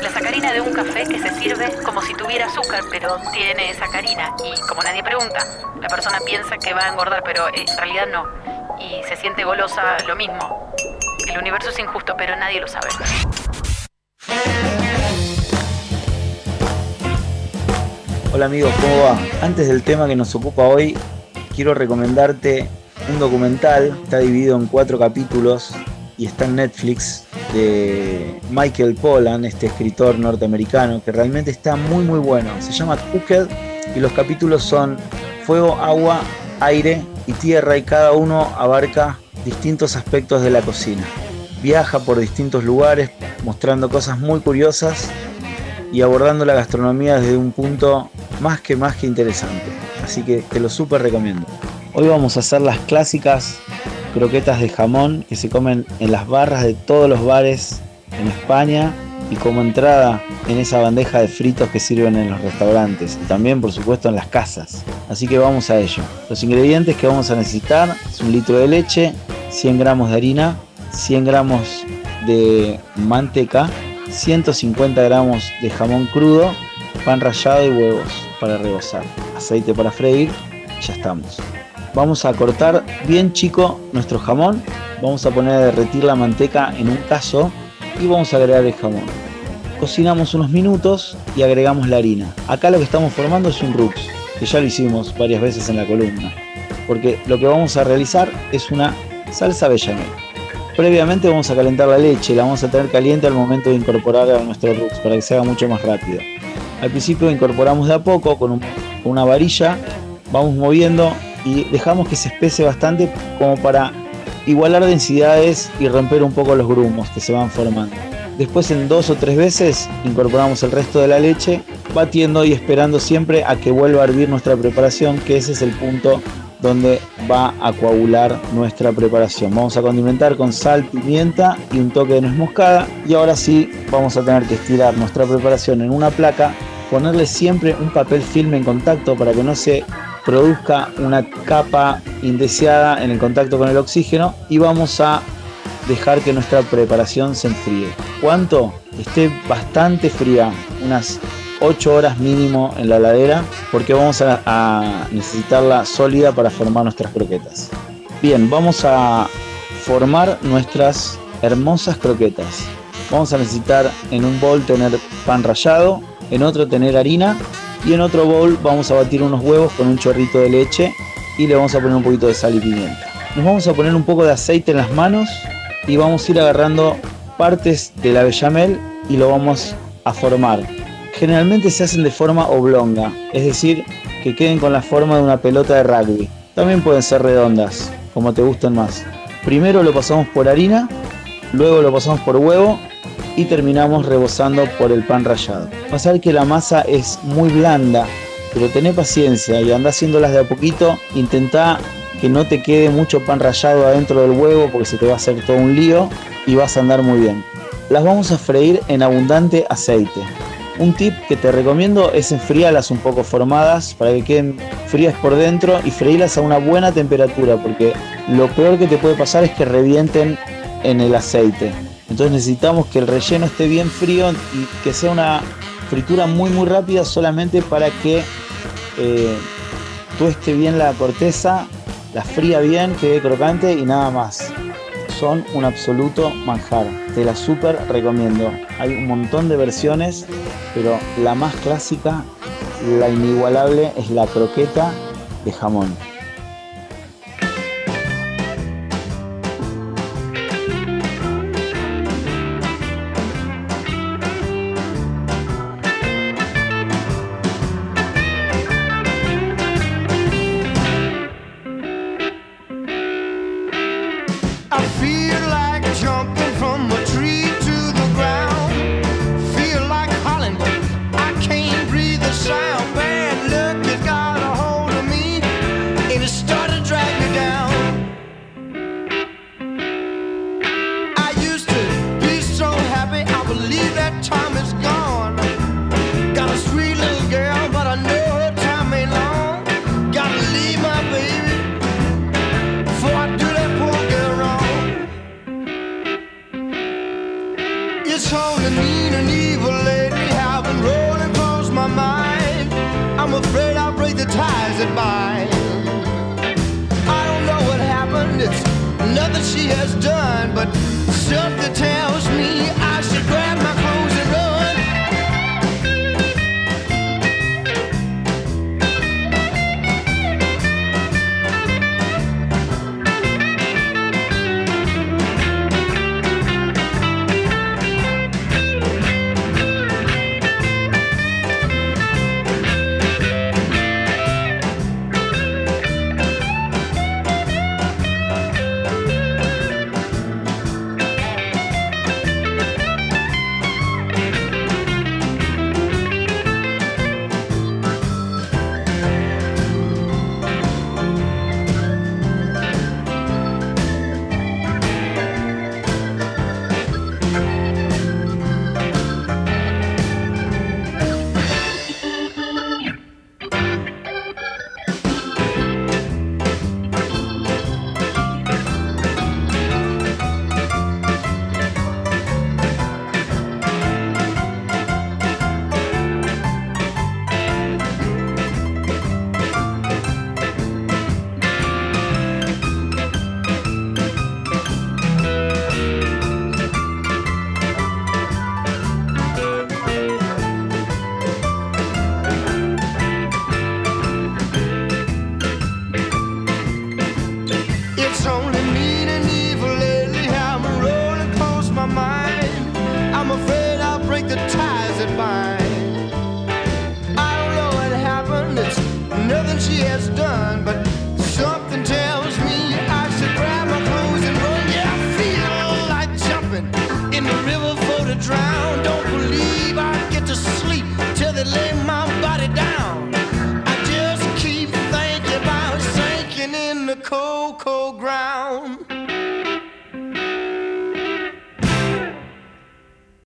La sacarina de un café que se sirve como si tuviera azúcar, pero tiene sacarina. Y como nadie pregunta, la persona piensa que va a engordar, pero en realidad no. Y se siente golosa lo mismo. El universo es injusto, pero nadie lo sabe. Hola amigos, ¿cómo va? Antes del tema que nos ocupa hoy, quiero recomendarte un documental, está dividido en cuatro capítulos y está en Netflix de Michael Pollan, este escritor norteamericano, que realmente está muy muy bueno. Se llama Cooked y los capítulos son fuego, agua, aire y tierra y cada uno abarca distintos aspectos de la cocina. Viaja por distintos lugares mostrando cosas muy curiosas y abordando la gastronomía desde un punto más que más que interesante. Así que te lo súper recomiendo. Hoy vamos a hacer las clásicas croquetas de jamón que se comen en las barras de todos los bares en España y como entrada en esa bandeja de fritos que sirven en los restaurantes y también por supuesto en las casas. Así que vamos a ello. Los ingredientes que vamos a necesitar es un litro de leche, 100 gramos de harina, 100 gramos de manteca, 150 gramos de jamón crudo, pan rallado y huevos para rebozar, aceite para freír, ya estamos. Vamos a cortar bien chico nuestro jamón, vamos a poner a derretir la manteca en un caso y vamos a agregar el jamón. Cocinamos unos minutos y agregamos la harina. Acá lo que estamos formando es un rux, que ya lo hicimos varias veces en la columna, porque lo que vamos a realizar es una salsa bechamel. Previamente vamos a calentar la leche, la vamos a tener caliente al momento de incorporar a nuestro rux para que se haga mucho más rápido. Al principio incorporamos de a poco con, una varilla, vamos moviendo y dejamos que se espese bastante como para igualar densidades y romper un poco los grumos que se van formando. Después en dos o tres veces incorporamos el resto de la leche, batiendo y esperando siempre a que vuelva a hervir nuestra preparación, que ese es el punto donde va a coagular nuestra preparación. Vamos a condimentar con sal, pimienta y un toque de nuez moscada. Y ahora sí vamos a tener que estirar nuestra preparación en una placa, ponerle siempre un papel filme en contacto para que no se produzca una capa indeseada en el contacto con el oxígeno y vamos a dejar que nuestra preparación se enfríe. ¿Cuánto? Esté bastante fría, unas 8 horas mínimo en la heladera porque vamos a, necesitarla sólida para formar nuestras croquetas. Bien, vamos a formar nuestras hermosas croquetas. Vamos a necesitar en un bol tener pan rallado, en otro tener harina y en otro bol vamos a batir unos huevos con un chorrito de leche y le vamos a poner un poquito de sal y pimienta. Nos vamos a poner un poco de aceite en las manos y vamos a ir agarrando partes de la bechamel y lo vamos a formar generalmente se hacen de forma oblonga, es decir, que queden con la forma de una pelota de rugby. También pueden ser redondas, como te gusten más. Primero lo pasamos por harina, luego lo pasamos por huevo y terminamos rebozando por el pan rallado. Ver que la masa es muy blanda, pero tené paciencia y anda haciéndolas de a poquito. Intenta que no te quede mucho pan rallado adentro del huevo porque se te va a hacer todo un lío y vas a andar muy bien. Las vamos a freír en abundante aceite. Un tip que te recomiendo es enfriarlas un poco formadas para que queden frías por dentro y freírlas a una buena temperatura porque lo peor que te puede pasar es que revienten en el aceite. Entonces necesitamos que el relleno esté bien frío y que sea una fritura muy muy rápida solamente para que eh, tueste bien la corteza, la fría bien, quede crocante y nada más son un absoluto manjar. Te la súper recomiendo. Hay un montón de versiones, pero la más clásica, la inigualable, es la croqueta de jamón. totally mean and evil lady have been rolling across my mind. I'm afraid I'll break the ties that bind. I don't know what happened, it's nothing she has done. She has done, but something tells me I should grab my clothes and run. Yeah, I feel like jumping in the river for to drown. Don't believe I get to sleep till they lay my body down. I just keep thinking about sinking in the cold, cold ground.